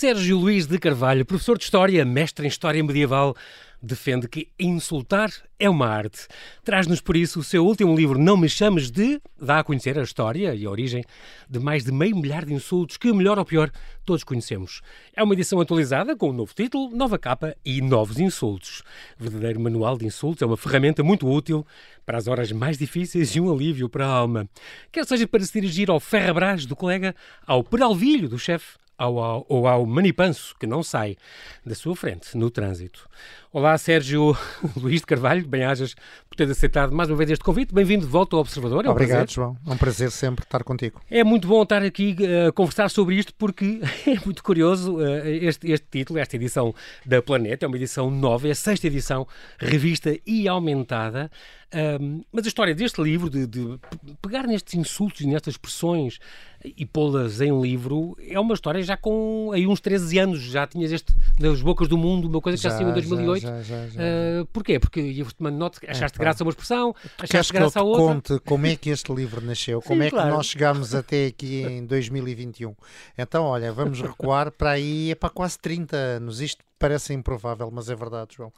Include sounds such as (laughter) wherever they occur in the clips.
Sérgio Luís de Carvalho, professor de História, mestre em História Medieval, defende que insultar é uma arte. Traz-nos, por isso, o seu último livro, Não Me Chames de, dá a conhecer a história e a origem de mais de meio milhar de insultos que, melhor ou pior, todos conhecemos. É uma edição atualizada, com um novo título, nova capa e novos insultos. Verdadeiro manual de insultos é uma ferramenta muito útil para as horas mais difíceis e um alívio para a alma. Quer seja para se dirigir ao ferrabrás do colega, ao peralvilho do chefe, ao, ao, ou ao manipanso que não sai da sua frente no trânsito. Olá, Sérgio (laughs) Luís de Carvalho, bem-ajas por ter aceitado mais uma vez este convite. Bem-vindo de volta ao Observador. É um Obrigado, prazer. João. É um prazer sempre estar contigo. É muito bom estar aqui eh, a conversar sobre isto porque (laughs) é muito curioso uh, este, este título, esta edição da Planeta. É uma edição nova, é a sexta edição, revista e aumentada. Um, mas a história deste livro, de, de, pegar nestes insultos e nestas expressões e pô-las em livro, é uma história já com aí uns 13 anos. Já tinhas este nas bocas do mundo, uma coisa que já, já saiu em 2008. Já, já, já, uh, porquê? Porque tomando nota, achaste é, graça a uma expressão, achaste graça a outra. conte como é que este livro nasceu, (laughs) como Sim, é que nós chegámos até aqui em 2021. Então, olha, vamos recuar para aí, é para quase 30 anos. Isto parece improvável, mas é verdade, João.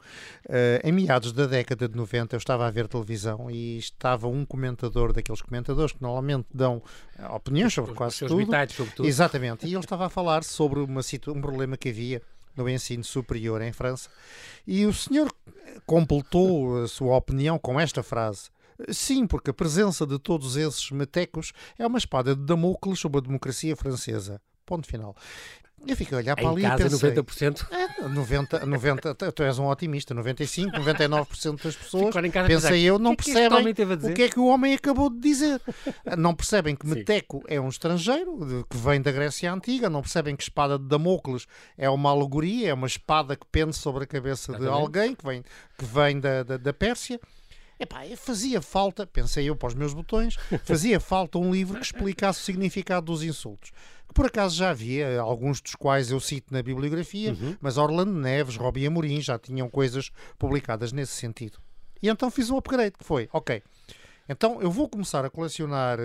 Uh, em meados da década de 90, eu estava a ver televisão e estava um comentador daqueles comentadores que normalmente dão opiniões sobre quase tudo. sobre tudo. Exatamente. E ele (laughs) estava a falar sobre uma um problema que havia no ensino superior em França. E o senhor completou a sua opinião com esta frase. Sim, porque a presença de todos esses metecos é uma espada de Damocles sobre a democracia francesa. Ponto final. Eu fico a olhar para em ali casa, e pensei... 90%? É, 90, 90, tu és um otimista, 95, 99% das pessoas, pensei eu, não que percebem é que o que é que o homem acabou de dizer. (laughs) Não percebem que Meteco é um estrangeiro, que vem da Grécia Antiga, não percebem que espada de Damocles é uma alegoria, é uma espada que pende sobre a cabeça Exatamente. de alguém que vem, que vem da, da, da Pérsia. Epá, fazia falta, pensei eu para os meus botões, fazia (laughs) falta um livro que explicasse o significado dos insultos que por acaso já havia, alguns dos quais eu cito na bibliografia, uhum. mas Orlando Neves, Robbie Amorim já tinham coisas publicadas nesse sentido. E então fiz um upgrade, que foi, ok, então eu vou começar a colecionar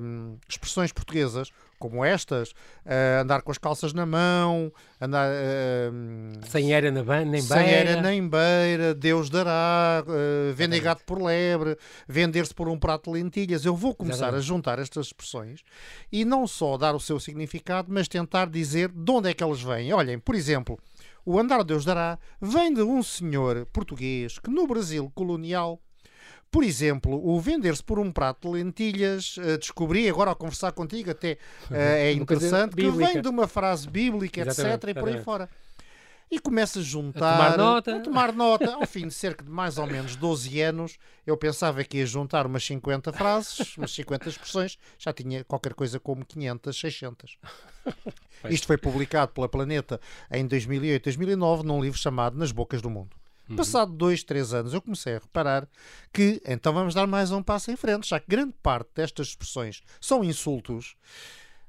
um, expressões portuguesas como estas, uh, andar com as calças na mão, andar uh, sem era nem beira, sem era nem beira, Deus dará, uh, vender gato por lebre, vender-se por um prato de lentilhas. Eu vou começar Exatamente. a juntar estas expressões e não só dar o seu significado, mas tentar dizer de onde é que elas vêm. Olhem, por exemplo, o andar Deus dará vem de um senhor português que no Brasil colonial por exemplo, o vender-se por um prato de lentilhas, uh, descobri agora ao conversar contigo, até uh, é interessante, que vem de uma frase bíblica, Exatamente. etc. e por aí fora. E começa a juntar, a tomar nota. A tomar nota. Ao fim de cerca de mais ou menos 12 anos, eu pensava que ia juntar umas 50 frases, umas 50 expressões, já tinha qualquer coisa como 500, 600. (laughs) Isto foi publicado pela Planeta em 2008, 2009, num livro chamado Nas Bocas do Mundo. Uhum. Passado dois, três anos, eu comecei a reparar que então vamos dar mais um passo em frente, já que grande parte destas expressões são insultos.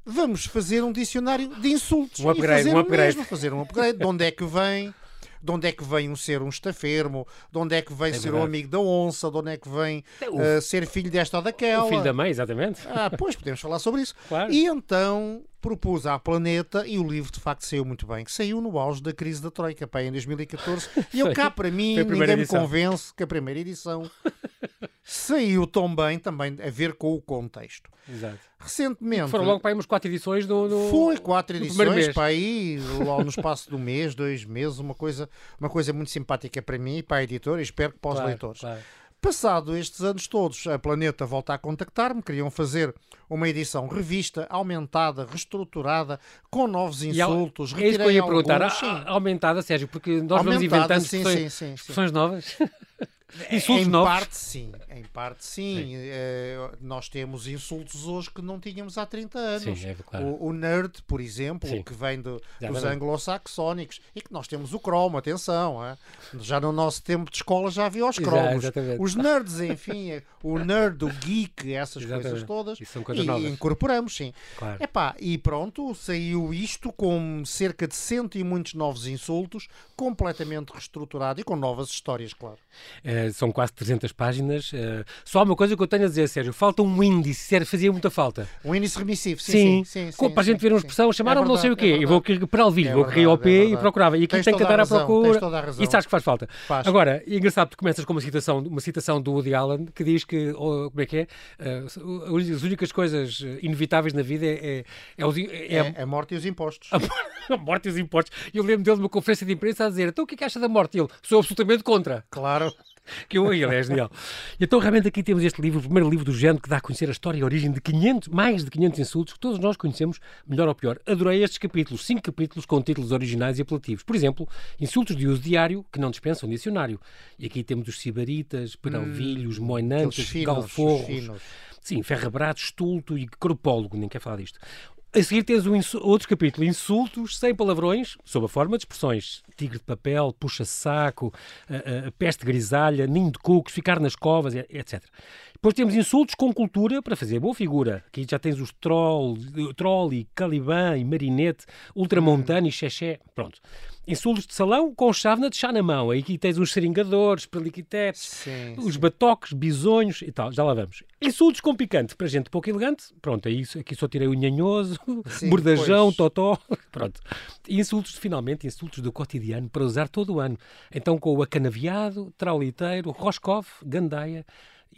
Vamos fazer um dicionário de insultos. Um upgrade, fazer um upgrade. Mesmo, fazer um upgrade. de onde é que vem? de onde é que vem um ser um estafermo, de onde é que vem é ser um amigo da onça, de onde é que vem uh, ser filho desta ou daquela. O filho da mãe, exatamente. Ah, pois, podemos falar sobre isso. Claro. E então propus à Planeta e o livro de facto saiu muito bem, que saiu no auge da crise da Troika, pá, em 2014. E eu (laughs) cá para mim, ninguém edição. me convence que a primeira edição (laughs) saiu tão bem também a ver com o contexto. Exato. Recentemente. Foram logo para aí umas quatro edições do. do foi quatro edições para aí, (laughs) logo no espaço do mês, dois meses, uma coisa, uma coisa muito simpática para mim e para a editora e espero que para os claro, leitores. Claro. Passado estes anos todos, a Planeta volta a contactar-me, queriam fazer uma edição revista, aumentada, reestruturada, com novos insultos. E, é isso que eu ia perguntar, alguns, aumentada, Sérgio, porque nós aumentada, vamos inventando sim, expressões, sim, sim, expressões novas. (laughs) Insultos em novos? parte sim, em parte sim. sim. Uh, nós temos insultos hoje que não tínhamos há 30 anos. Sim, é claro. o, o, nerd, por exemplo, sim. que vem do, dos anglo-saxónicos e que nós temos o cromo, atenção. É? Já no nosso tempo de escola já havia os cromos. os nerds, enfim, o nerd, o geek, essas exatamente. coisas todas. E, são coisas e novas. incorporamos, sim. Claro. Epá, e pronto, saiu isto com cerca de cento e muitos novos insultos, completamente reestruturado e com novas histórias, claro. Uh, são quase 300 páginas. Uh, só uma coisa que eu tenho a dizer, Sérgio, falta um índice, sério, fazia muita falta. Um índice remissivo, sim. Sim, sim, sim, para a gente ver uma expressão, chamaram-me é não sei o quê, é eu vou para Alvilho, é vou cair ao pé e procurava. E aqui tem que andar à procura. E sabes que faz falta. Faz. Agora, é engraçado, tu começas com uma citação, uma citação do Woody Allen que diz que, oh, como é que é? Uh, as únicas coisas inevitáveis na vida é, é, é, é a morte e os impostos. A, (laughs) morte e os impostos. Eu lembro dele numa conferência de imprensa a dizer: então o que é que acha da morte? E ele, sou absolutamente contra. Claro. (laughs) que eu, ele é genial. Então, realmente, aqui temos este livro, o primeiro livro do género que dá a conhecer a história e a origem de 500, mais de 500 insultos que todos nós conhecemos, melhor ou pior. Adorei estes capítulos, cinco capítulos com títulos originais e apelativos. Por exemplo, insultos de uso diário que não dispensam dicionário. E aqui temos os sibaritas, peralvilhos, hum, moinantes, galforros. Sim, ferrabrato, estulto e cropólogo, nem quer falar disto. A seguir tens um outro capítulo, insultos sem palavrões, sob a forma de expressões. Tigre de papel, puxa-saco, peste grisalha, ninho de cucos, ficar nas covas, etc. Depois temos insultos com cultura para fazer boa figura. Aqui já tens os troll, trolli, caliban e marinete, ultramontano e xexé. Pronto insultos de salão com chávena de chá na mão. Aí aqui tens os seringadores, peliquitetes, os batoques, bisonhos e tal. Já lá vamos. Insultos com picante, para gente pouco elegante. Pronto, é isso. Aqui só tirei o nhanhoso, sim, bordajão, pois. totó. (laughs) Pronto. E insultos, finalmente, insultos do cotidiano para usar todo o ano. Então com o acanaviado, trauliteiro, roscoff, gandaia,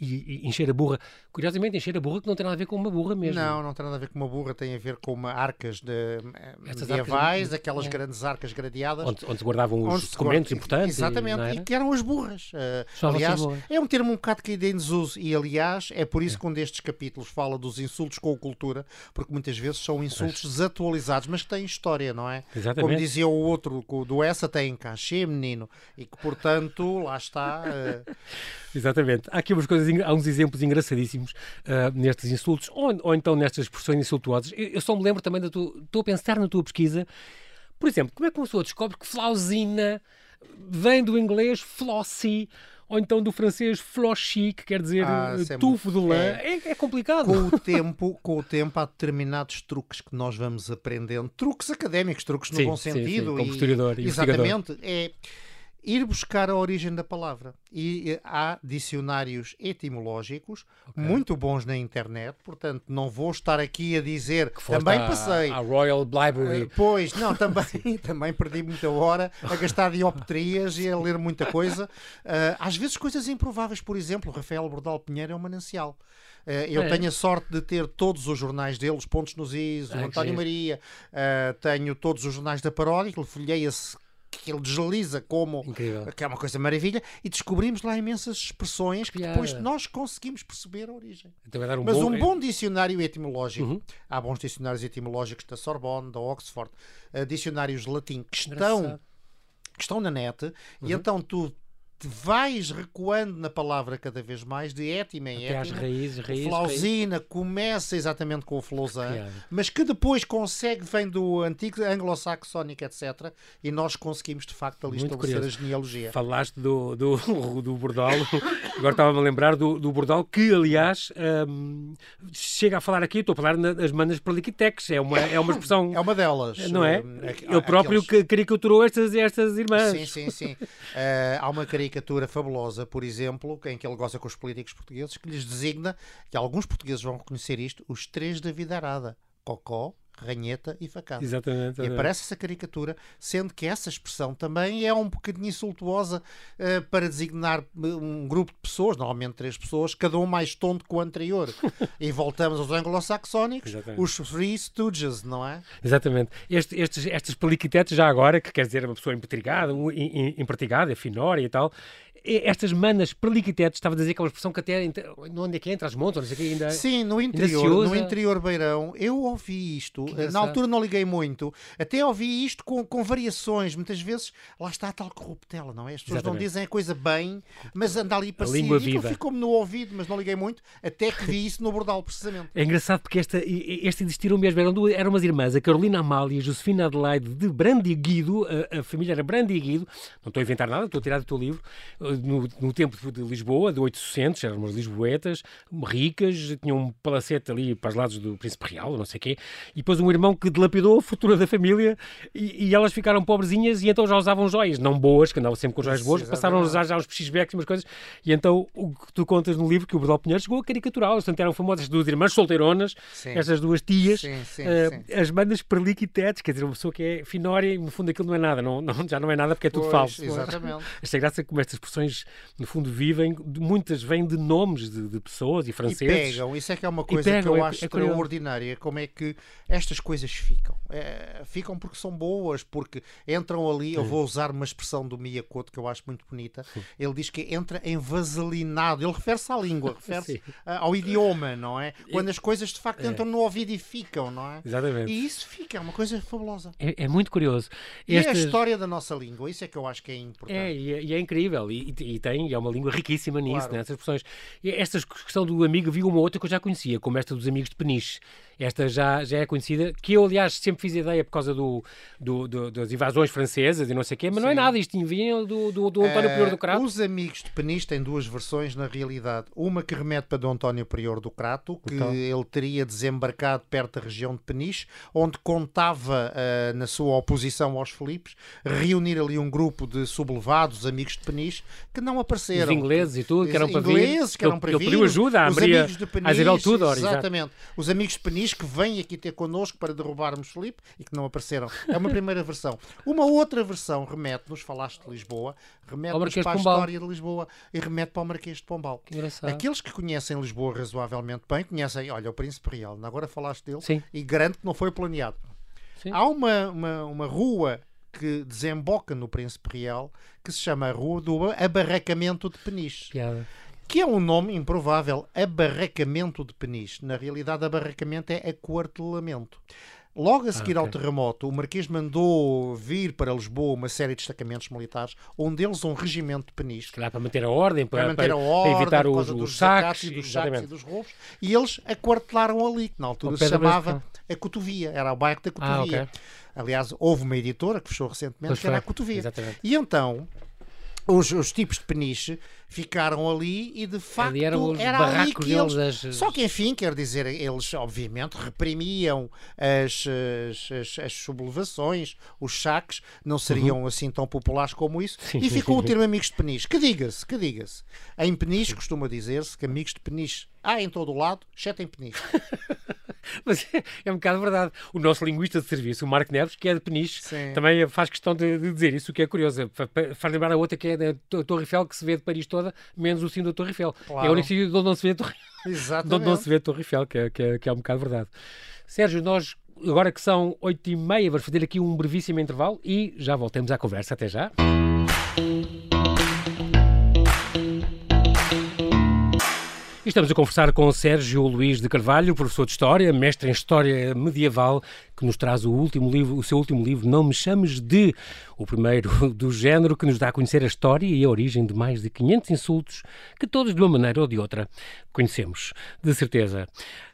e, e, encher a burra. Curiosamente, encher a burra que não tem nada a ver com uma burra mesmo. Não, não tem nada a ver com uma burra, tem a ver com uma arcas de Estas medievais, arcas, aquelas é. grandes arcas gradeadas. Onde, onde se guardavam os onde documentos importantes. Exatamente, e, e, que eram as burras. Uh, aliás, é um termo um bocado que ainda em desuso e, aliás, é por isso é. que um destes capítulos fala dos insultos com a cultura, porque muitas vezes são insultos desatualizados, mas que têm história, não é? Exatamente. Como dizia o outro, do essa tem cachê, menino, e que, portanto, lá está... Uh... (laughs) Exatamente. Há aqui umas coisas, há uns exemplos engraçadíssimos uh, nestes insultos, ou, ou, então nestas expressões insultuosas. Eu, eu, só me lembro também da tua. Estou a pensar na tua pesquisa. Por exemplo, como é que uma pessoa descobre que flausina vem do inglês flossy? ou então do francês flochy, que quer dizer ah, é tufo de lã. É, é, é, complicado. Com o, (laughs) tempo, com o tempo há determinados truques que nós vamos aprendendo, truques académicos, truques no sim, bom sentido. Sim, sim. Como historiador e Exatamente. É, ir buscar a origem da palavra. E há dicionários etimológicos okay. muito bons na internet, portanto, não vou estar aqui a dizer. Que também passei. A Royal Library. Uh, pois, não, (laughs) também, também perdi muita hora a gastar dioptrias e a ler muita coisa. Uh, às vezes, coisas improváveis, por exemplo, Rafael Bordal Pinheiro é um manancial. Eu é. tenho a sorte de ter todos os jornais dele, os Pontos nos Is, o ah, António Maria, uh, tenho todos os jornais da paródia, folheia-se que ele desliza como Incrível. que é uma coisa maravilha e descobrimos lá imensas expressões que depois nós conseguimos perceber a origem. Então um Mas bom... um bom dicionário etimológico, uhum. há bons dicionários etimológicos da Sorbonne, da Oxford, uh, dicionários latim que estão, que estão na net uhum. e então tu te vais recuando na palavra cada vez mais, de étima em étima. Às raízes, raízes, Flausina raízes. começa exatamente com o Flausan, mas que depois consegue, vem do antigo anglo-saxónico, etc. E nós conseguimos, de facto, ali Muito estabelecer curioso. a genealogia. Falaste do, do, (laughs) do Bordal, agora estava-me a lembrar do, do Bordal, que, aliás, um, chega a falar aqui, estou a falar nas manas perliquitex, é uma, é uma expressão... É uma delas. Não é? Hum, Ele próprio Aqueles... caricaturou estas, estas irmãs. Sim, sim, sim. Uh, há uma caricatura caricatura fabulosa, por exemplo, em que ele goza com os políticos portugueses, que lhes designa, que alguns portugueses vão reconhecer isto, os três da vida arada. Cocó, ranheta e facada. Exatamente, E aparece essa caricatura, sendo que essa expressão também é um bocadinho insultuosa uh, para designar um grupo de pessoas, normalmente três pessoas, cada um mais tonto que o anterior. (laughs) e voltamos aos anglo-saxónicos, os Three Stooges, não é? Exatamente. Este, estes, estes peliquitetes, já agora, que quer dizer uma pessoa empertigada, empertigada, finória e tal, estas manas perliquitetes, estava a dizer aquela expressão que até onde é que entra as montas, não sei o que ainda. Sim, no interior, no interior Beirão, eu ouvi isto. Na altura não liguei muito, até ouvi isto com, com variações. Muitas vezes lá está a tal corruptela, não é? As pessoas Exatamente. não dizem a coisa bem, mas anda ali para cima. Ficou-me no ouvido, mas não liguei muito, até que vi isso no Bordal, precisamente. É engraçado porque esta, este existiram mesmo, eram, duas, eram umas irmãs, a Carolina Amália e a Josefina Adelaide de Brandiguido, a, a família era Brandiguido, não estou a inventar nada, estou a tirar do teu livro no, no, tempo de Lisboa, de 800, eram umas lisboetas, ricas, tinham um palacete ali para os lados do Príncipe Real, não sei o quê, e depois um irmão que dilapidou a fortuna da família e, e, elas ficaram pobrezinhas e então já usavam joias, não boas, que andavam sempre com joias boas, passaram a usar já os pechisbecks e umas coisas, e então o que tu contas no livro, que o Bordal Pinheiro chegou a caricaturá-las, portanto eram famosas duas irmãs solteironas, sim. estas duas tias, sim, sim, uh, as bandas perliquitetes, quer dizer, uma pessoa que é finória e no fundo aquilo não é nada, não, não, já não é nada porque é tudo pois, falso. Exatamente. Esta graça é como estas expressões, no fundo, vivem, muitas vêm de nomes de, de pessoas e franceses. E pegam, isso é que é uma coisa pegam, que eu é, acho é extraordinária, como é que estas coisas ficam. É, ficam porque são boas, porque entram ali, eu vou usar uma expressão do Miyakoto que eu acho muito bonita, Sim. ele diz que entra em vaselinado, ele refere-se à língua, (laughs) refere-se ao idioma, não é? Quando as coisas de facto é. entram no ouvido e ficam, não é? Exatamente. E isso fica, é uma coisa fabulosa. É, é muito curioso. E Estes... é a história da nossa língua, isso é que eu acho que é importante. É, e é, e é incrível, e, e, tem, e é uma língua riquíssima nisso, claro. nessas expressões. E esta questão do amigo, vi uma outra que eu já conhecia, como esta dos amigos de Peniche. Esta já, já é conhecida, que eu, aliás, sempre fiz ideia por causa do, do, do das invasões francesas e não sei o quê, mas Sim. não é nada, isto vinha do, do, do António Prior do Crato. Os amigos de Peniche têm duas versões, na realidade. Uma que remete para do António Prior do Crato, que então. ele teria desembarcado perto da região de Peniche, onde contava, uh, na sua oposição aos Filipes, reunir ali um grupo de sublevados, amigos de Peniche, que não apareceram. Os ingleses e tudo, que eram para ingleses, vir. que eram para vir. Ele pediu ajuda a Maria, a Isabel Tudor. Exatamente. Os amigos de Peniche que vêm aqui ter connosco para derrubarmos Felipe e que não apareceram. É uma primeira versão. Uma outra versão remete-nos, falaste de Lisboa, remete-nos para a história de Lisboa e remete para o Marquês de Pombal. Aqueles que conhecem Lisboa razoavelmente bem, conhecem, olha, o Príncipe Real, agora falaste dele Sim. e garanto que não foi planeado. Sim. Há uma, uma, uma rua que desemboca no Príncipe Real que se chama a Rua do Abarracamento de Peniche. Piada que é um nome improvável, abarracamento de Peniche. Na realidade, abarracamento é aquartelamento. Logo a seguir ah, okay. ao terremoto, o Marquês mandou vir para Lisboa uma série de destacamentos militares, um deles um regimento de Peniche. Claro, para manter a ordem, para, para manter a ordem, para evitar os, os saques, e dos saques e dos roubos. E eles aquartelaram ali, que na altura se chamava a Cotovia, era o bairro da Cotovia. Ah, okay. Aliás, houve uma editora que fechou recentemente, pois que era a Cotovia. Exatamente. E então, os, os, tipos de peniche ficaram ali e de facto ali eram os era ali que eles... As... Só que enfim, quer dizer, eles obviamente reprimiam as, as, as, as sublevações, os saques, não seriam uhum. assim tão populares como isso, sim, e ficou sim, o termo amigos de peniche. Que diga-se, que diga-se. Em peniche costuma dizer-se que amigos de peniche há em todo o lado, exceto em peniche. (laughs) Mas é, é, um bocado verdade. O nosso linguista de serviço, o Marco Neves, que é de Peniche, Sim. também faz questão de, de, dizer isso, o que é curioso. Faz lembrar a outra que é da Torre Eiffel, que se vê de Paris toda, menos o sino da Torre Eiffel. Claro. É o único sítio onde não se vê a Torre (laughs) Exatamente. onde não se vê a Torre Eiffel, que é, que, é, que é um bocado verdade. Sérgio, nós agora que são oito e meia, vamos fazer aqui um brevíssimo intervalo e já voltemos à conversa. Até já. estamos a conversar com Sérgio Luís de Carvalho, professor de História, mestre em História Medieval, que nos traz o último livro, o seu último livro, Não Me Chames de, o primeiro (laughs) do género, que nos dá a conhecer a história e a origem de mais de 500 insultos que todos, de uma maneira ou de outra, conhecemos, de certeza.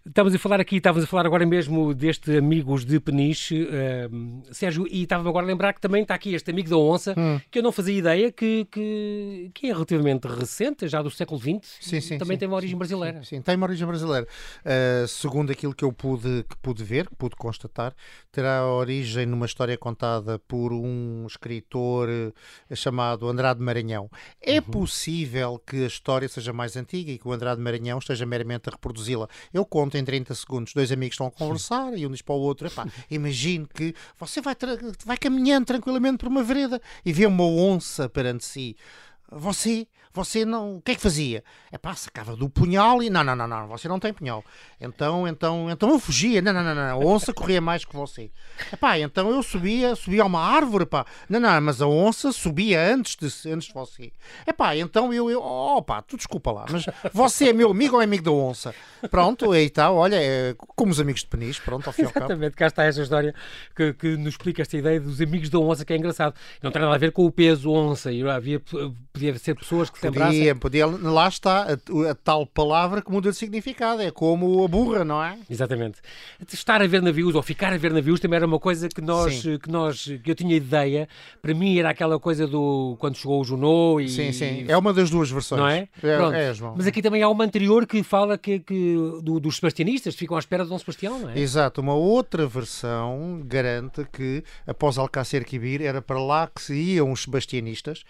Estávamos a falar aqui, estávamos a falar agora mesmo deste Amigos de Peniche, uh, Sérgio, e estava agora a lembrar que também está aqui este Amigo da Onça, hum. que eu não fazia ideia que, que, que, é relativamente recente, já do século XX, sim, sim, também sim, tem uma origem brasileira. Sim, sim, tem uma origem brasileira. Uh, segundo aquilo que eu pude, que pude ver, que pude constatar, terá origem numa história contada por um escritor uh, chamado Andrade Maranhão. É uhum. possível que a história seja mais antiga e que o Andrade Maranhão esteja meramente a reproduzi-la. Eu conto em 30 segundos, dois amigos estão a conversar e um diz para o outro: (laughs) imagine que você vai, vai caminhando tranquilamente por uma vereda e vê uma onça perante si. Você você não. O que é que fazia? É pá, sacava do punhal e. Não, não, não, não, você não tem punhal. Então, então, então eu fugia. Não, não, não, não. A onça corria mais que você. É pá, então eu subia, subia a uma árvore, pá. Não, não, mas a onça subia antes de, antes de você. É pá, então eu. eu oh, pá, tu desculpa lá, mas você é meu amigo ou é amigo da onça? Pronto, aí está, olha, é como os amigos de Peniche, pronto, ao fim. Exatamente, cá está essa história que, que nos explica esta ideia dos amigos da onça, que é engraçado. Não tem nada a ver com o peso onça. E havia, podia ser pessoas que Podia, podia, lá está a, a, tal palavra que muda de significado, é como a burra, não é? Exatamente. Estar a ver navios ou ficar a ver navios também era uma coisa que nós, que nós, que eu tinha ideia, para mim era aquela coisa do quando chegou o Junot e... Sim, sim, é uma das duas versões. Não é? É, é João. Mas aqui também há uma anterior que fala que, que do, dos sebastianistas, ficam à espera de Dom Sebastião, não é? Exato, uma outra versão garante que após Alcácer Quibir era para lá que se iam os sebastianistas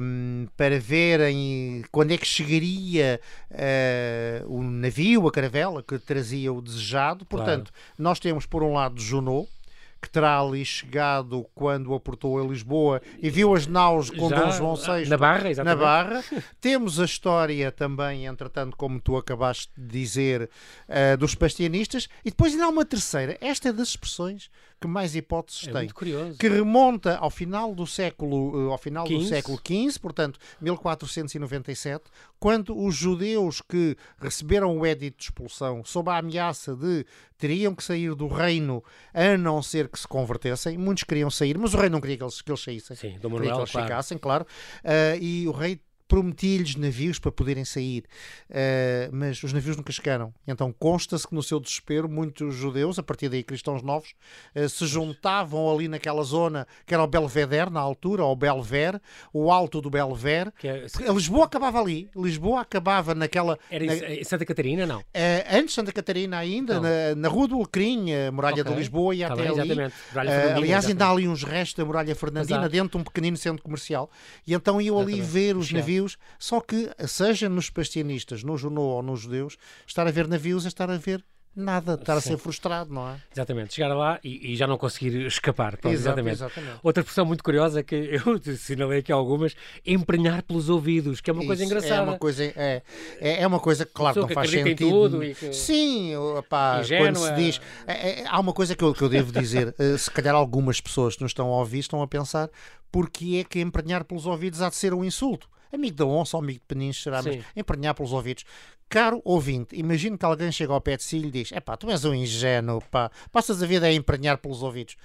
um, para verem quando é que chegaria uh, o navio, a caravela que trazia o desejado. Portanto, claro. nós temos por um lado Junot, que terá ali chegado quando aportou a Lisboa e viu as naus com Já, Dom João VI na Barra, exatamente. na Barra. (laughs) Temos a história também, entretanto, como tu acabaste de dizer, uh, dos pastianistas. E depois ainda há uma terceira. Esta é das expressões que mais hipóteses é tem. curioso. Que remonta ao final do século, uh, ao final 15. do século XV, portanto, 1497, quando os judeus que receberam o édito de expulsão sob a ameaça de teriam que sair do reino a não ser que se convertessem, muitos queriam sair, mas o rei não queria que eles, que eles saíssem. Sim, Dom Manuel, queria que eles claro. ficassem, claro. Uh, e o rei prometi-lhes navios para poderem sair, uh, mas os navios nunca chegaram. Então consta-se que no seu desespero muitos judeus, a partir daí cristãos novos, uh, se juntavam ali naquela zona que era o Belvedere na altura, ou Belver, o alto do Belver. É... Lisboa acabava ali, Lisboa acabava naquela... Era na... em Santa Catarina, não? Uh, antes Santa Catarina ainda, na, na, Rua do Alecrim, a muralha okay. de Lisboa e tá até bem, ali. aliás, ainda há ali uns restos da muralha fernandina Exato. dentro de um pequenino centro comercial. E então iam ali ver os navios navios, só que, seja nos pastianistas, no Junô ou nos judeus, estar a ver navios é estar a ver nada, estar a ser frustrado, não é? Exatamente, chegar lá e, e já não conseguir escapar. Pronto, Exato, exatamente. exatamente. Outra expressão muito curiosa que (laughs) eu assinalei aqui algumas, emprenhar pelos ouvidos, que é uma Isso, coisa engraçada. É uma coisa, é, é, é uma coisa que, claro, não faz sentido. Que... Sim, opá, quando se diz. É, é, há uma coisa que eu, que eu devo dizer, eh, se calhar algumas pessoas que nos estão a ouvir estão a pensar porque é que emprenhar pelos ouvidos há de ser um insulto amigo da onça ou amigo de penincho, será, mas emprenhar pelos ouvidos. Caro ouvinte, imagino que alguém chega ao pé de si e lhe diz: é pá, tu és um ingênuo, pá, passas a vida a emprenhar pelos ouvidos.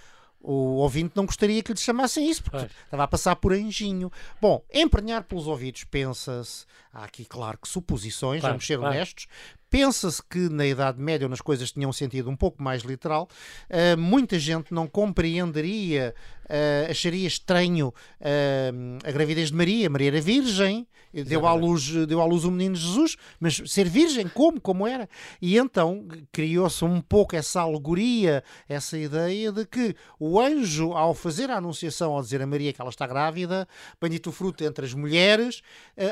O ouvinte não gostaria que lhe chamassem isso, porque estava a passar por anjinho. Bom, emprenhar pelos ouvidos, pensa-se. Há aqui, claro, que suposições, claro, vamos ser claro. honestos. Pensa-se que na Idade Média, onde as coisas tinham um sentido um pouco mais literal, uh, muita gente não compreenderia, uh, acharia estranho uh, a gravidez de Maria. Maria era virgem, deu à, luz, deu à luz o menino Jesus, mas ser virgem, como? Como era? E então criou-se um pouco essa alegoria, essa ideia de que o anjo, ao fazer a anunciação, ao dizer a Maria que ela está grávida, bendito o fruto entre as mulheres,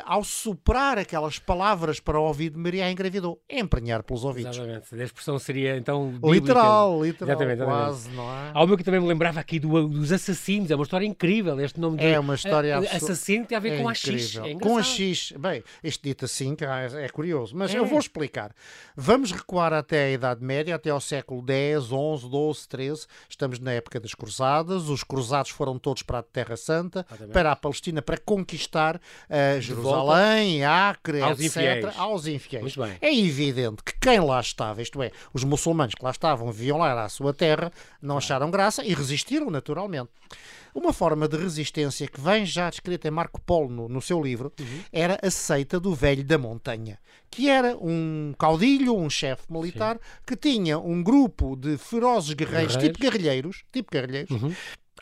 ao soprar aquelas palavras para o ouvido de Maria, a engravidou emprenhar pelos ouvidos. Exatamente. A expressão seria então. Bíblica. Literal, literal. Exatamente, quase, não é? Há uma que também me lembrava aqui do, dos assassinos. É uma história incrível. Este nome de. É uma história uh, Assassino tem a ver é com a X. É com a X. Bem, este dito assim é, é curioso. Mas é. eu vou explicar. Vamos recuar até a Idade Média, até ao século X, XI, XII, XIII. Estamos na época das Cruzadas. Os cruzados foram todos para a Terra Santa, Exatamente. para a Palestina, para conquistar uh, Jerusalém, Acre, aos etc. Infiéis. Aos infiéis. É evidente que quem lá estava, isto é, os muçulmanos que lá estavam, viam lá era a sua terra, não acharam graça e resistiram naturalmente. Uma forma de resistência que vem já descrita em Marco Polo no, no seu livro uhum. era a seita do velho da montanha, que era um caudilho, um chefe militar, Sim. que tinha um grupo de ferozes guerreiros, guerreiros. tipo guerrilheiros, tipo guerrilheiros uhum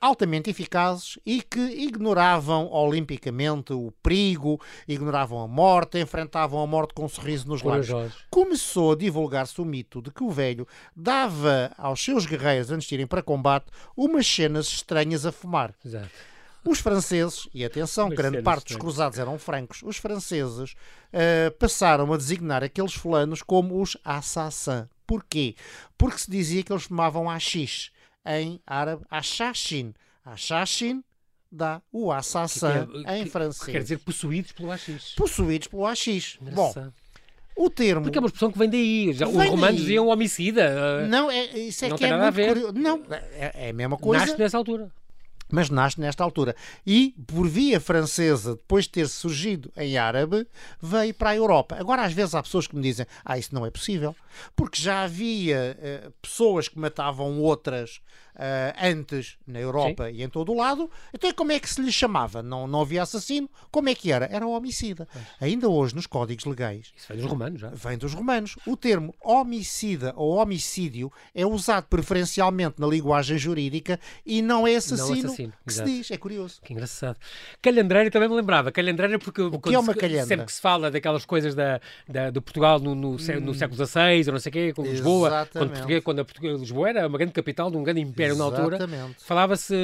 altamente eficazes e que ignoravam olimpicamente o perigo, ignoravam a morte, enfrentavam a morte com um sorriso nos lábios. Começou a divulgar-se o mito de que o velho dava aos seus guerreiros, antes de irem para combate, umas cenas estranhas a fumar. Exato. Os franceses, e atenção, grande parte dos cruzados eram francos, os franceses uh, passaram a designar aqueles fulanos como os assassins. Porquê? Porque se dizia que eles fumavam AX em árabe Ashashin. Ashashin dá o assassin que, em francês. Quer dizer possuídos pelo AX. Possuídos pelo AX. Bom, o termo. Porque é uma expressão que vem daí. Já, vem os romanos daí. diziam homicida. Não, é, isso é não que é muito curioso. Não, é, é, a mesma coisa. Nasce nessa altura. Mas nasce nesta altura. E, por via francesa, depois de ter surgido em árabe, veio para a Europa. Agora, às vezes, há pessoas que me dizem: Ah, isso não é possível, porque já havia uh, pessoas que matavam outras uh, antes na Europa Sim. e em todo o lado. Então, como é que se lhe chamava? Não, não havia assassino? Como é que era? Era homicida. Pois. Ainda hoje, nos códigos legais. Isso vem dos romanos, já? Vem dos romanos. O termo homicida ou homicídio é usado preferencialmente na linguagem jurídica e não é assassino, não assassino que exato. se diz. É curioso. Que engraçado. Calhandreira também me lembrava. Calhandreira, porque o que é uma calhandra? sempre que se fala daquelas coisas da, da do Portugal no, no, hum. no século XVI ou não sei o quê, com Lisboa, quando, quando a Lisboa era uma grande capital de um grande império na altura. Falava-se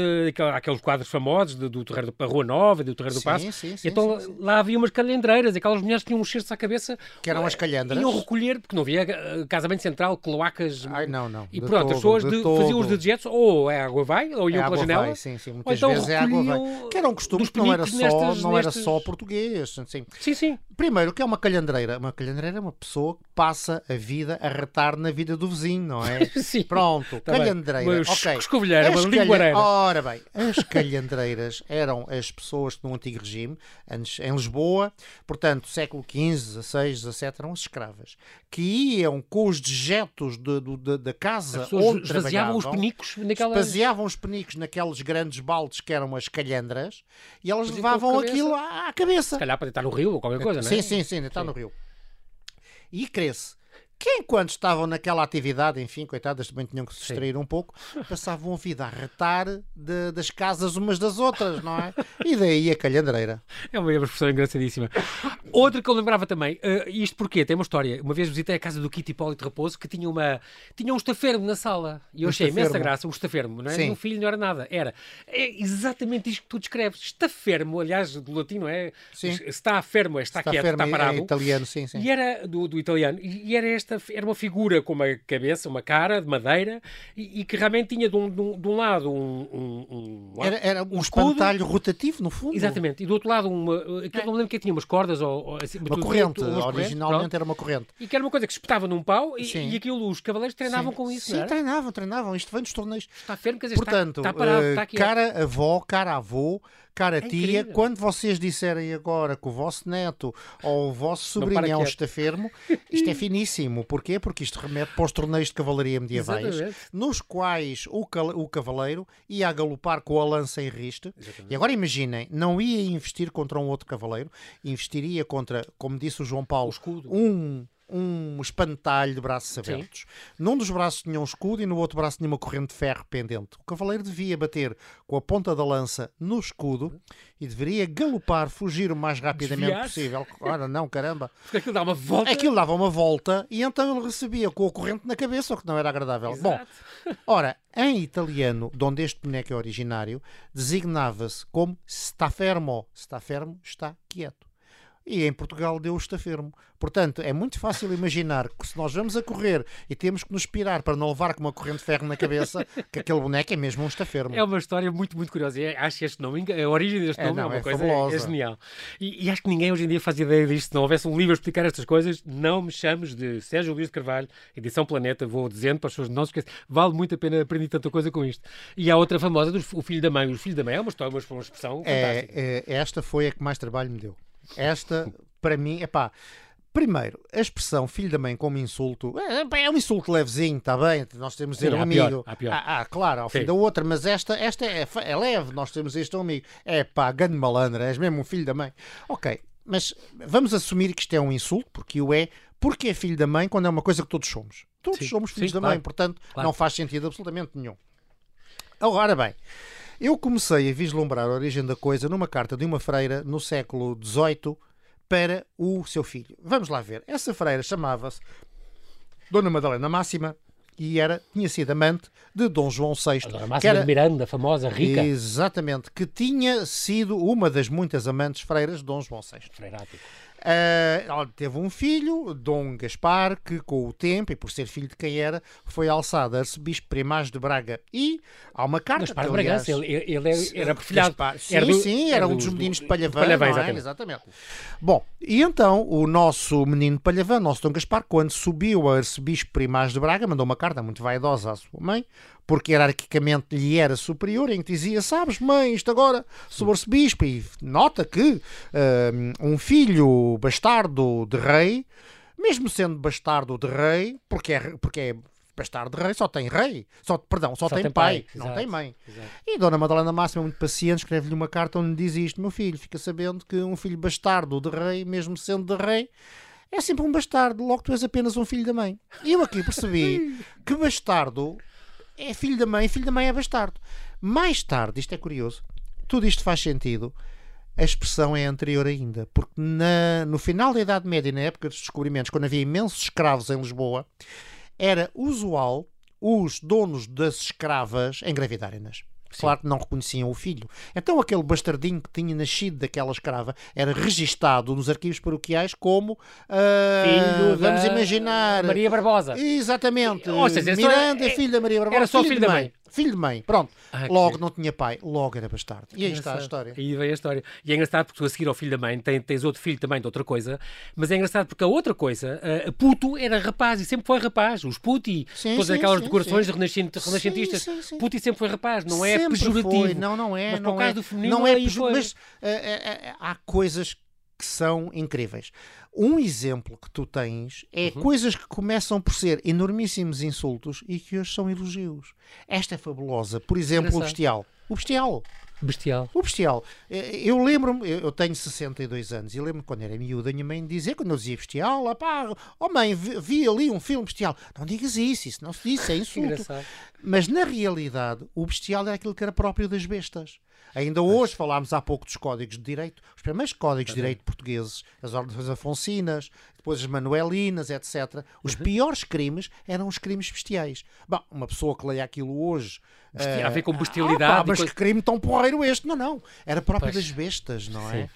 aqueles quadros famosos do, do Terreiro da Rua Nova, do Terreiro do Passo. Sim, sim, então sim, lá havia umas calhandreiras, aquelas mulheres tinham uns cestos à cabeça. Que eram as calhandras. Iam recolher, porque não havia eh, casamento central, cloacas. Ai, não, não. E pronto, todo, as pessoas de, faziam os dejetos, ou a água vai, ou iam é pela janela. Vai, sim, muitas então vezes é água vai. Que era um costume que não era só, nestas, não era só português. Assim. Sim, sim. Primeiro, o que é uma calhandreira? Uma calhandreira é uma pessoa que passa a vida a retar na vida do vizinho, não é? (laughs) sim. Pronto, tá calhandreira. Bem. Ok. Escovilheira, uma linguareira. Ora bem, as calhandreiras (laughs) eram as pessoas que no antigo regime, antes, em Lisboa, portanto, século XV, XVI, XVII, eram as escravas, que iam com os dejetos de, de, de, da casa onde esvaziavam os penicos naquelas... esvaziavam os penicos naqueles grandes baldes que eram as calhandras e elas levavam aquilo à, à cabeça. Se calhar para deitar no rio ou qualquer coisa, não é? Sim, sim, sim, deitar no rio. E cresce que enquanto estavam naquela atividade, enfim, coitadas, também tinham que se distrair Sim. um pouco, (laughs) passavam a vida a retar de, das casas umas das outras, não é? E daí a calhandreira. É uma expressão engraçadíssima. Outra que eu lembrava também, uh, isto porque tem uma história. Uma vez visitei a casa do Kit Hipólito Raposo que tinha, uma, tinha um estafermo na sala. E eu um achei estafermo. imensa graça, um estafermo, não é? Sim. Um filho não era nada. Era é exatamente isto que tu descreves. Estafermo, aliás, do latim, é? Sim. Está fermo, é está, está quieto, está parado. É italiano, sim, sim. E era do, do italiano. E era esta esta era uma figura com uma cabeça, uma cara de madeira e, e que realmente tinha de um, de um, de um lado um, um, era, era um, espantalho rotativo no fundo. Exatamente. E do outro lado uma, aquilo, é. não lembro que tinha umas cordas ou, ou assim, uma corrente. originalmente corrente, era uma corrente. E que era uma coisa que se espetava num pau e, e aquilo os cavaleiros treinavam Sim. com isso. Sim, treinavam, treinavam. Isto vem dos torneios. Está fermo, quer dizer, Portanto, está, está parado, está aqui. cara avó, cara avô Cara é tia, quando vocês disserem agora que o vosso neto ou o vosso sobrinho é um estafermo, isto é (laughs) finíssimo. Porquê? Porque isto remete para os torneios de cavalaria medievais, Exatamente. nos quais o, o cavaleiro ia a galopar com a lança em riste. Exatamente. E agora imaginem, não ia investir contra um outro cavaleiro, investiria contra, como disse o João Paulo, o um um espantalho de braços abertos. Sim. Num dos braços tinha um escudo e no outro braço tinha uma corrente de ferro pendente. O cavaleiro devia bater com a ponta da lança no escudo e deveria galopar, fugir o mais rapidamente possível. Ora, não, caramba. Porque aquilo dava uma volta. Aquilo dava uma volta e então ele recebia com a corrente na cabeça, o que não era agradável. Exato. Bom, ora, em italiano, de onde este boneco é originário, designava-se como está fermo. Está fermo, está quieto e em Portugal deu está fermo. Portanto, é muito fácil imaginar que se nós vamos a correr e temos que nos pirar para não levar com uma corrente de ferro na cabeça, (laughs) que aquele boneco é mesmo um estafermo. É uma história muito, muito curiosa. Acho que este nome, a origem deste é, nome é, não, é uma é coisa é, é genial. E, e, acho que ninguém hoje em dia faz ideia disto. Se não houvesse um livro a explicar estas coisas, não me chames de Sérgio Luís de Carvalho, edição Planeta, vou dizendo para as pessoas não se esqueçam. Vale muito a pena aprender tanta coisa com isto. E há outra famosa, do, O Filho da Mãe. O Filho da Mãe é uma história, uma expressão é, fantástica. É, esta foi a que mais trabalho me deu. Esta para mim, é pá. Primeiro, a expressão filho da mãe como insulto é, é um insulto levezinho, está bem? Nós temos de dizer um amigo. Pior, pior. Ah, ah, claro, ao Sim. fim da outra, mas esta, esta é, é leve, nós temos este um amigo. É pá, grande malandra, és mesmo um filho da mãe. Ok, mas vamos assumir que isto é um insulto, porque o é, porque é filho da mãe quando é uma coisa que todos somos. Todos Sim. somos filhos da claro. mãe, portanto claro. não faz sentido absolutamente nenhum. Agora bem, eu comecei a vislumbrar a origem da coisa numa carta de uma freira no século XVIII para o seu filho. Vamos lá ver. Essa freira chamava-se Dona Madalena Máxima e era, tinha sido amante de Dom João VI. A Dona Máxima que era, de Miranda, famosa, rica. Exatamente, que tinha sido uma das muitas amantes freiras de Dom João VI. Freirático. Uh, ela teve um filho, Dom Gaspar, que com o tempo, e por ser filho de quem era, foi alçado a arcebispo primaz de Braga. E há uma carta... Gaspar de Bragança, ele, ele era perfilhado. sim, era do, sim, era, era um dos meninos de Palhavã. Palhavã exatamente. É? exatamente. Bom, e então o nosso menino de Palhavã, nosso Dom Gaspar, quando subiu a arcebispo primaz de Braga, mandou uma carta muito vaidosa à sua mãe, porque hierarquicamente lhe era superior, em que dizia: Sabes, mãe, isto agora o arcebispo, e nota que uh, um filho bastardo de rei, mesmo sendo bastardo de rei, porque é, porque é bastardo de rei, só tem rei, só, perdão, só, só tem, tem, pai, pai. não Exato. tem mãe. Exato. E Dona Madalena Máxima, muito paciente, escreve-lhe uma carta onde diz isto: Meu filho, fica sabendo que um filho bastardo de rei, mesmo sendo de rei, é sempre um bastardo, logo tu és apenas um filho da mãe. E eu aqui percebi (laughs) que bastardo é filho da mãe, filho da mãe é bastardo. Mais tarde, isto é curioso, tudo isto faz sentido. A expressão é anterior ainda, porque na, no final da Idade Média, na época dos descobrimentos, quando havia imensos escravos em Lisboa, era usual os donos das escravas engravidarem-nas. Claro que não reconheciam o filho. Então aquele bastardinho que tinha nascido daquela escrava era registado nos arquivos paroquiais como uh, filho vamos imaginar Maria Barbosa. Exatamente. Ou seja, Miranda, é, filho da Maria Barbosa. Era só filho, filho da mãe. mãe filho de mãe, pronto. Ah, logo não tinha pai, logo era bastardo. E aí está a história. Aí vem a história. E é engraçado porque tu a seguir ao filho da mãe tens, tens outro filho também de outra coisa, mas é engraçado porque a outra coisa, uh, puto era rapaz e sempre foi rapaz. Os puti, sim, todas sim, aquelas sim, decorações sim. renascentistas, sim, sim, puti sempre foi rapaz, não é sempre pejorativo. Foi. Não, não é. Mas não é, do feminino não é pejorativo. Mas uh, uh, há coisas que são incríveis. Um exemplo que tu tens é uhum. coisas que começam por ser enormíssimos insultos e que hoje são elogios. Esta é fabulosa. Por exemplo, o bestial. O bestial. Bestial. O bestial. Eh, eu lembro-me, eu tenho 62 anos e lembro-me quando era miúda, a minha mãe dizia, quando eu dizia bestial, pá, oh mãe, vi, vi, ali um filme bestial. Não digas isso, isso não se diz, é (laughs) insulto. Mas na realidade, o bestial é aquilo que era próprio das bestas. Ainda hoje falámos há pouco dos códigos de direito, os primeiros códigos de direito portugueses, as ordens afoncinas, depois as manuelinas, etc. Os uhum. piores crimes eram os crimes bestiais. Bom, uma pessoa que leia aquilo hoje. Uh, a ver com eh, bestialidade. Ah, pá, mas coisa... que crime tão porreiro este? Não, não. Era próprio pois. das bestas, não é?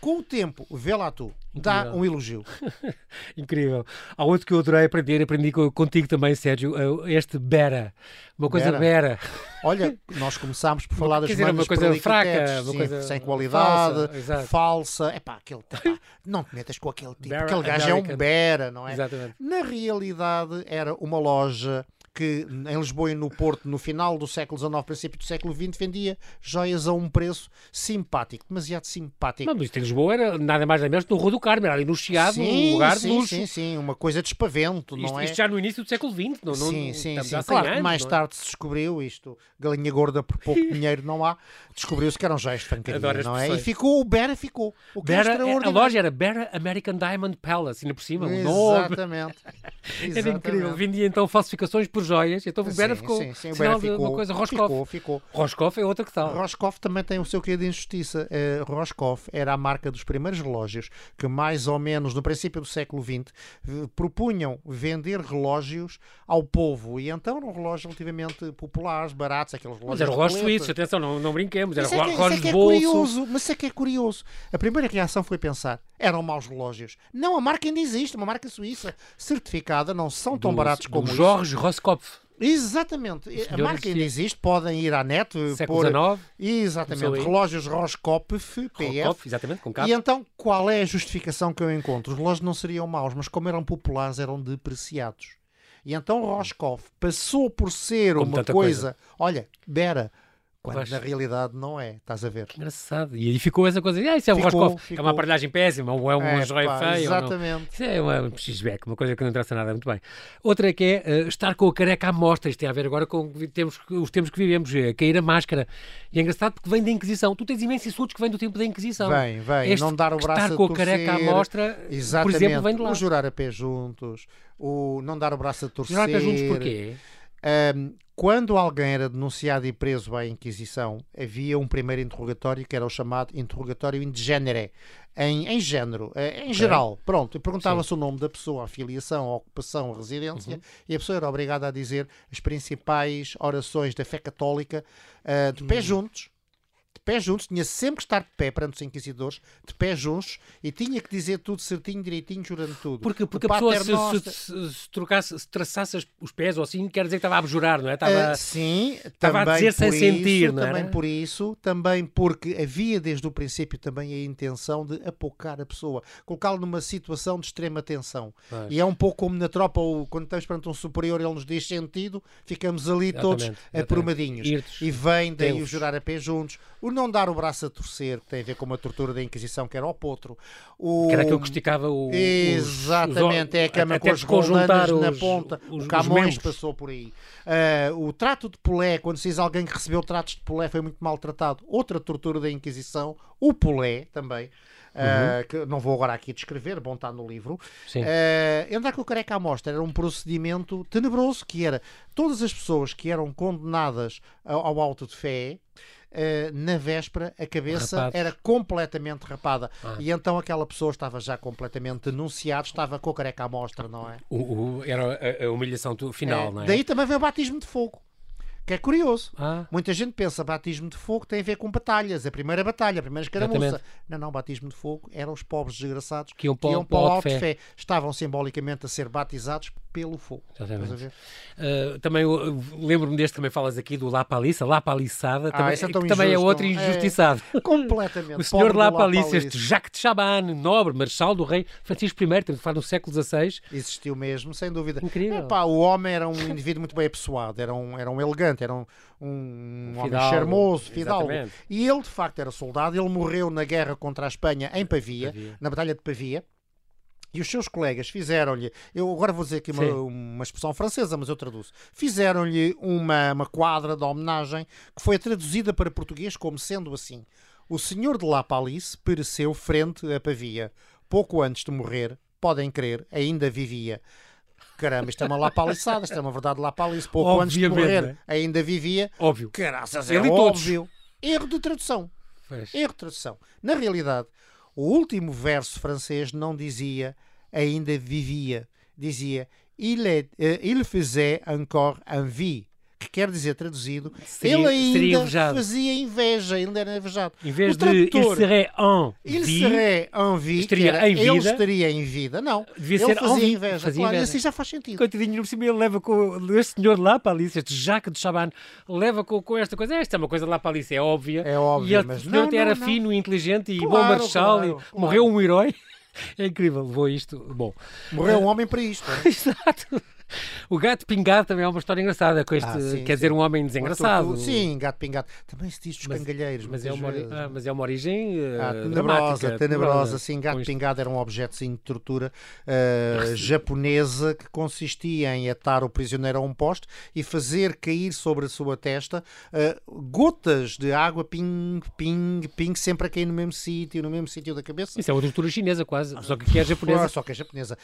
Com o tempo, vê lá tu, Incrível. dá um elogio. (laughs) Incrível. Há outro que eu adorei aprender, aprendi contigo também, Sérgio, eh, este Bera. Uma coisa Bera. Olha, nós começámos por falar das dizer, uma coisa fraca, uma coisa sem qualidade, falsa. falsa. Epá, aquele, epá, (laughs) não te metas com aquele tipo, Bera, aquele gajo American. é um Bera, não é? Exatamente. Na realidade, era uma loja que em Lisboa e no Porto, no final do século XIX, princípio do século XX, vendia joias a um preço simpático, demasiado simpático. Mas isto em Lisboa era nada mais nem menos no Rua do Carmo, era ali no Chiado, sim, um lugar sim, de luxo. Sim, sim, uma coisa de espavento, isto, não é? Isto já no início do século XX, não, sim, não, sim, sim. Claro anos, mais é? tarde se descobriu isto, galinha gorda por pouco (laughs) dinheiro não há, descobriu-se que eram joias de não é? E ficou, o Bera ficou. O que é Bera, a loja era Bera American Diamond Palace, ainda por cima, Exatamente. (laughs) Era incrível, vendia então falsificações por joias, então o Bera ficou sim, sim, sinal ficou, de uma coisa, Roscoff. Ficou, ficou. Roscoff é outra que tal. Roscoff também tem o seu quê de injustiça. Uh, Roscoff era a marca dos primeiros relógios que mais ou menos no princípio do século XX propunham vender relógios ao povo e então eram relógios relativamente populares, baratos, aqueles relógios Mas eram relógios suíços, atenção, não, não brinquemos, eram é relógios é de bolso. Curioso, mas isso é que é curioso. A primeira reação foi pensar, eram maus relógios. Não, a marca ainda existe, uma marca suíça certificada, não são tão do, baratos como Jorge Roscoff. Exatamente. A marca ainda existe, podem ir à net. Século XIX. Exatamente. Relógios Roscoff PF. Exatamente, com E então, qual é a justificação que eu encontro? Os relógios não seriam maus, mas como eram populares, eram depreciados. E então Roscoff passou por ser como uma coisa, coisa, olha, Bera, quando na realidade não é, estás a ver? Que engraçado. E aí ficou essa coisa, ah, isso é um ficou, Roscoff, ficou. é uma aparelhagem péssima, ou é um é, joia feia. Exatamente. Isso é uma xback, uma coisa que não interessa nada, muito bem. Outra é que é uh, estar com a careca à mostra, isto tem a ver agora com temos, os tempos que vivemos, é, cair a máscara. E é engraçado porque vem da Inquisição. Tu tens imensos insultos que vêm do tempo da Inquisição. Vem, vem. Este, não dar o braço estar com a careca à mostra, exatamente. por exemplo, vem de lá. O jurar a pé juntos, o não dar o braço a torcer. Jurar a pé juntos porquê? Um, quando alguém era denunciado e preso à Inquisição, havia um primeiro interrogatório que era o chamado interrogatório in genere, em, em género, eh, em okay. geral. Pronto, perguntava-se o nome da pessoa, a filiação, a ocupação, a residência, uhum. e a pessoa era obrigada a dizer as principais orações da fé católica uh, de pé uhum. juntos de pé juntos, tinha sempre que estar de pé perante os inquisidores, de pé juntos, e tinha que dizer tudo certinho, direitinho, jurando tudo. Porque, porque a pessoa se, se, se, se, trocasse, se traçasse os pés ou assim, quer dizer que estava a abjurar, não é? Estava, uh, sim, estava a dizer sem isso, sentir, não é? Também por isso, também porque havia desde o princípio também a intenção de apocar a pessoa, colocá-lo numa situação de extrema tensão. Mas... E é um pouco como na tropa, ou quando estamos perante um superior, ele nos diz sentido, ficamos ali exatamente, todos exatamente. aprumadinhos. E vem daí o jurar a pé juntos o não dar o braço a torcer, que tem a ver com uma tortura da Inquisição, que era o potro. O... Que era aquilo que esticava o. Exatamente, os, é a cama com as rolanas na ponta. Os, o Camões passou por aí. Uh, o trato de Polé, quando se diz alguém que recebeu tratos de Polé, foi muito maltratado. Outra tortura da Inquisição. O Polé também. Uh, que não vou agora aqui descrever, bom está no livro. Uh, andar com o careca à mostra era um procedimento tenebroso que era todas as pessoas que eram condenadas ao, ao auto de fé uh, na véspera a cabeça Rapado. era completamente rapada. Ah. E então aquela pessoa estava já completamente denunciada, estava com a careca à mostra, não é? O, o, era a, a humilhação final, é. não é? Daí também veio o batismo de fogo que é curioso. Ah. Muita gente pensa batismo de fogo tem a ver com batalhas, a primeira batalha, a primeira escaramuça. Não, não, batismo de fogo eram os pobres desgraçados que iam para, que iam para o alto de fé. fé. Estavam simbolicamente a ser batizados pelo fogo. Uh, também lembro-me deste também falas aqui do La Palissa, La Palissada, ah, também, é que também é outro injustiçado. É, (laughs) completamente. o senhor La Palissa, este Jacques de Chaban, nobre, marechal do rei Francisco I, estamos a falar no século XVI. Existiu mesmo, sem dúvida. Incrível. Epá, o homem era um indivíduo muito bem apessoado, era um, era um elegante, era um, um, um homem charmoso, fidalgo. E ele, de facto, era soldado, ele morreu na guerra contra a Espanha em Pavia, Pavia. na Batalha de Pavia. E os seus colegas fizeram-lhe, eu agora vou dizer aqui uma, uma, expressão francesa, mas eu traduzo. Fizeram-lhe uma, uma quadra de homenagem que foi traduzida para português como sendo assim: O senhor de La Palisse pereceu frente a Pavia. Pouco antes de morrer, podem crer, ainda vivia. Caramba, isto é uma lapaliçada, isto é uma verdade lapalice. Pouco antes de morrer, né? ainda vivia. Óbvio. Caraças, é Ele óbvio. Erro de tradução. Pois. Erro de tradução. Na realidade, o último verso francês não dizia ainda vivia, dizia il, est, uh, il faisait encore envie que quer dizer traduzido, seria, ele ainda fazia inveja, ele era invejado. Em vez de il serait en il vie, serait en vie estaria era, em vida, ele estaria em vida, não. Devia ele ser fazia vie, inveja, fazia claro, inveja. assim já faz sentido. Coitadinho, por cima ele leva com este senhor lá para Alice, este Jacques de Chaban, leva com, com esta coisa, esta é uma coisa lá para Alice, é óbvia. É óbvio, e ele, mas não, era não. fino, inteligente e claro, bom marechal, claro, claro. morreu um herói. (laughs) É incrível, levou isto. Bom, morreu um homem para isto. (laughs) É? Exato. O gato pingado também é uma história engraçada, com este, ah, sim, quer sim. dizer, um homem desengraçado. Sim, gato pingado. Também se diz dos mas, cangalheiros. Mas é, uma, ah, mas é uma origem uh, ah, tenebrosa, tenebrosa. Sim, gato pingado era um objeto sim, de tortura uh, japonesa que consistia em atar o prisioneiro a um poste e fazer cair sobre a sua testa uh, gotas de água, ping, ping, ping, sempre a cair no mesmo sítio, no mesmo sítio da cabeça. Isso é uma tortura chinesa quase, só que é japonesa. Só que é japonesa.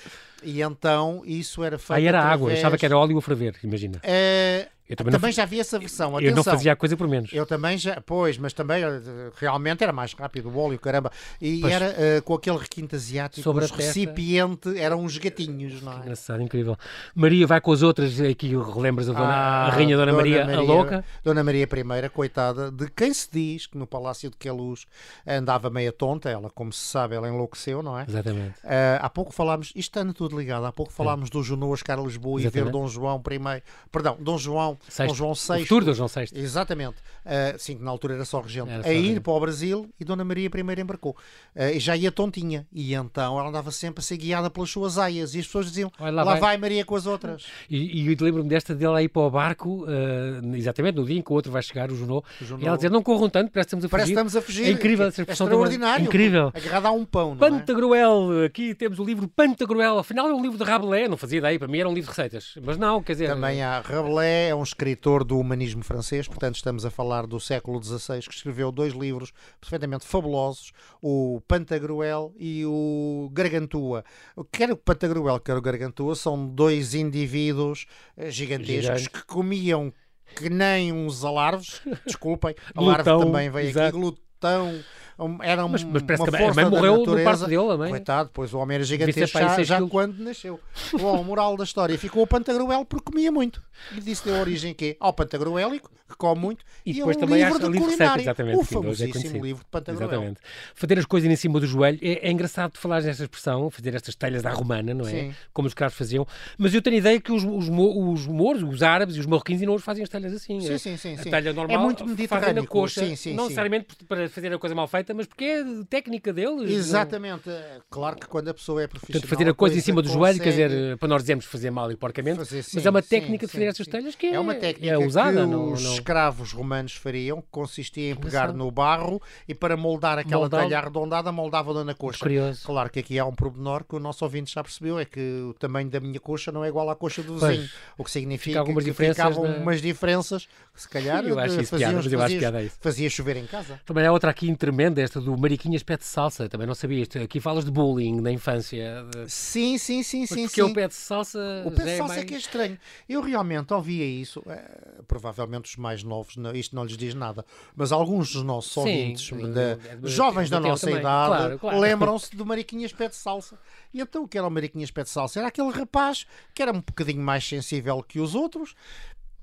E então isso era feito. Aí era água, achava que era óleo a ferver, imagina. É, eu também, também já vi essa versão. Atenção, eu não fazia a coisa por menos. Eu também já, pois, mas também eh, realmente era mais rápido o óleo, caramba. E pois. era uh, com aquele requinte asiático, Sobre os recipiente, eram uns gatinhos, não é? Engraçado, incrível. Maria vai com as outras, aqui relembras a, dona, ah, a rainha Dona, Dona Maria, Maria, a louca. Dona Maria I, coitada, de quem se diz que no Palácio de Queluz andava meia tonta, ela, como se sabe, ela enlouqueceu, não é? Exatamente. Uh, há pouco falámos, isto está tudo ligado, há pouco falámos é. do Junô Oscar Lisboa Exatamente. e ver Dom João I, perdão, Dom João Sexto. Dom João VI. O futuro do João VI. Exatamente. Uh, sim, que na altura era só regente. Era só a ir regente. para o Brasil e Dona Maria I embarcou. Uh, e já ia tontinha. E então ela andava sempre a ser guiada pelas suas aias. E as pessoas diziam: Olha, lá, lá vai. vai. Maria com as outras. E, e lembro-me desta dela ir para o barco, uh, exatamente no dia em que o outro vai chegar, o Junô. E ela dizia: Não corram tanto, parece que estamos a fugir. Parece que estamos a fugir. É incrível essa expressão. É extraordinário. Incrível. Agarrada a um pão. Não Pantagruel. É? Aqui temos o livro Pantagruel. Afinal é um livro de Rabelais. Não fazia ideia. Para mim era um livro de receitas. Mas não, quer dizer. Também há. Rabelais é um escritor do humanismo francês, portanto estamos a falar do século XVI, que escreveu dois livros perfeitamente fabulosos, o Pantagruel e o Gargantua. Quer o Pantagruel, quer o Gargantua, são dois indivíduos eh, gigantescos Gigante. que comiam que nem uns alarves, (laughs) desculpem, alarve também veio aqui, glutão, era um, mas, mas parece uma que a mãe morreu do parto dele, a mãe. Coitado, pois o homem era gigantesco já, já quando nasceu. Bom, moral da história, ficou o pantagruel porque comia muito. E disse deu origem quê? ao pantagruélico, que come muito, e, depois e um também livro de livro culinária. Exatamente, o famosíssimo livro de pantagruel. Exatamente. Fazer as coisas em cima do joelho, é, é engraçado de falar nesta expressão, fazer estas telhas da romana, não é? Sim. Como os caras faziam, mas eu tenho a ideia que os, os, os mouros, os árabes e os marroquinos e não fazem as telhas assim. Sim, sim, sim. A sim. telha normal é muito mediterrâneo. na coxa, sim, sim, não necessariamente para fazer a coisa mal feita, mas porque é técnica deles. Exatamente. Não... Claro que quando a pessoa é profissional... Portanto, fazer a coisa, em cima do joelho, quer dizer, para nós dizemos fazer mal e porcamente, fazer, sim, mas é uma técnica de fazer estas telhas que é, é uma técnica é usada. Que não, os não... escravos romanos fariam, que consistia em pegar no barro e para moldar aquela telha arredondada, moldavam-na na coxa. Curioso. Claro que aqui há um pormenor que o nosso ouvinte já percebeu, é que o tamanho da minha coxa não é igual à coxa do vizinho. Pois. O que significa algumas que ficavam na... umas diferenças que se calhar (laughs) eu acho faziam, piada, eu acho fazia chover em casa. Também há outra aqui tremenda, esta do Mariquinhas Pé de Salsa, também não sabia. Aqui falas de bullying na infância. Sim, sim, sim, Mas sim. Porque sim. o pé de salsa. O pé de é salsa é, mais... que é estranho. Eu realmente ouvia isso, é, provavelmente os mais novos, não, isto não lhes diz nada, mas alguns dos nossos sim, ouvintes, de, jovens da nossa idade, claro, claro. lembram-se do Mariquinhas Pé de Salsa. E então o que era o Mariquinhas Pé de Salsa? Era aquele rapaz que era um bocadinho mais sensível que os outros,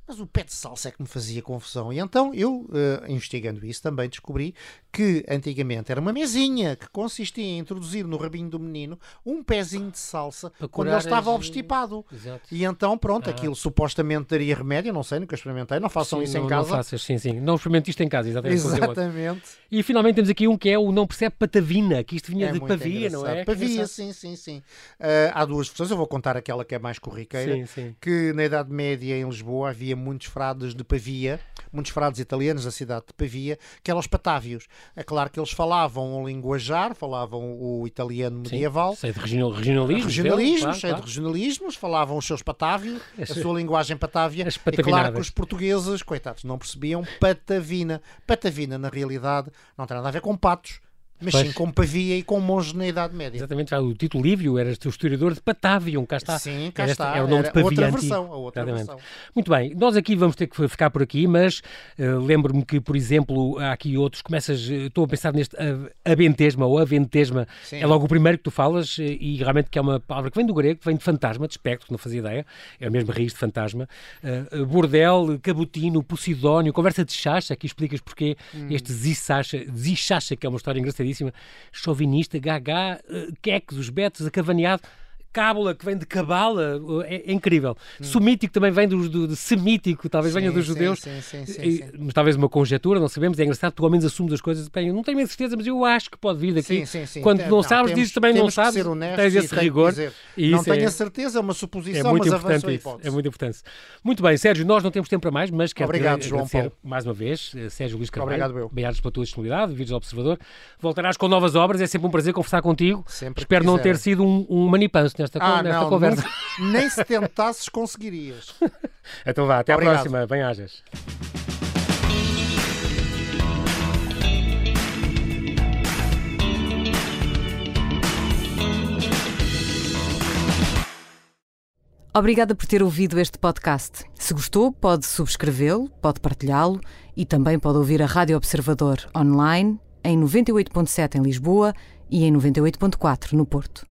mas o pé de salsa é que me fazia confusão. E então eu, uh, investigando isso, também descobri que antigamente era uma mesinha que consistia em introduzir no rabinho do menino um pezinho de salsa quando ele estava as... obstipado. Exato. E então, pronto, ah. aquilo supostamente daria remédio. Não sei, nunca experimentei. Não façam sim, isso não, em casa. Não faças, sim, sim. Não experimente isto em casa, exatamente. Exatamente. E finalmente temos aqui um que é o não percebe patavina, que isto vinha é de Pavia, engraçado. não é? Pavia, sim, sim, sim. Uh, há duas versões. Eu vou contar aquela que é mais corriqueira. Sim, sim. Que na Idade Média em Lisboa havia havia muitos frades de Pavia, muitos frades italianos da cidade de Pavia, que eram os patávios. É claro que eles falavam o linguajar, falavam o italiano medieval. Sei de regionalismos. Regionalismos, claro, sei claro. de regionalismos, falavam os seus patávios, a sua linguagem patávia. E claro que os portugueses, coitados, não percebiam patavina. Patavina, na realidade, não tem nada a ver com patos mas pois. sim com Pavia e com monges na Idade Média. Exatamente, o título Lívio era o historiador de Patavium, cá está. Sim, cá era, está. Era o nome era de Pavia outra versão, a outra versão. Muito bem, nós aqui vamos ter que ficar por aqui, mas uh, lembro-me que, por exemplo, há aqui outros, começas, uh, estou a pensar neste uh, abentesma ou aventesma, sim. é logo o primeiro que tu falas uh, e realmente que é uma palavra que vem do grego, que vem de fantasma, de espectro, não fazia ideia, é a mesma raiz de fantasma. bordel, cabotino, posidónio, conversa de chacha, aqui explicas porque hum. este zichacha, que é uma história engraçadíssima, chauvinista, gaga, uh, queques, os betos, acavaneado cábula que vem de cabala, é, é incrível. Hum. Sumítico também vem do, do, semítico, talvez sim, venha dos judeus. Sim, sim, sim, e, mas talvez uma conjetura, não sabemos. É engraçado, tu ao menos assumes as coisas. Bem, eu não tenho a certeza, mas eu acho que pode vir daqui. Quando não, não sabes, dizes também não sabes. Ser honesto, tens esse rigor. Dizer, não tenho é, a certeza, é uma suposição, é muito mas importante isso, É muito importante. Muito bem, Sérgio, nós não temos tempo para mais, mas quero Obrigado, João Paulo. mais uma vez, eh, Sérgio Luís Carvalho. Obrigado, eu. Obrigado pela tua disponibilidade, vídeos do Observador. Voltarás com novas obras, é sempre um prazer conversar contigo. Sempre Espero não ter sido um, um manipanço nesta, ah, nesta não, conversa conversa. Nem se tentasses conseguirias. (laughs) então vá, até Obrigado. à próxima. Bem-ajas. Obrigada por ter ouvido este podcast. Se gostou, pode subscrevê-lo, pode partilhá-lo e também pode ouvir a Rádio Observador online em 98.7 em Lisboa e em 98.4 no Porto.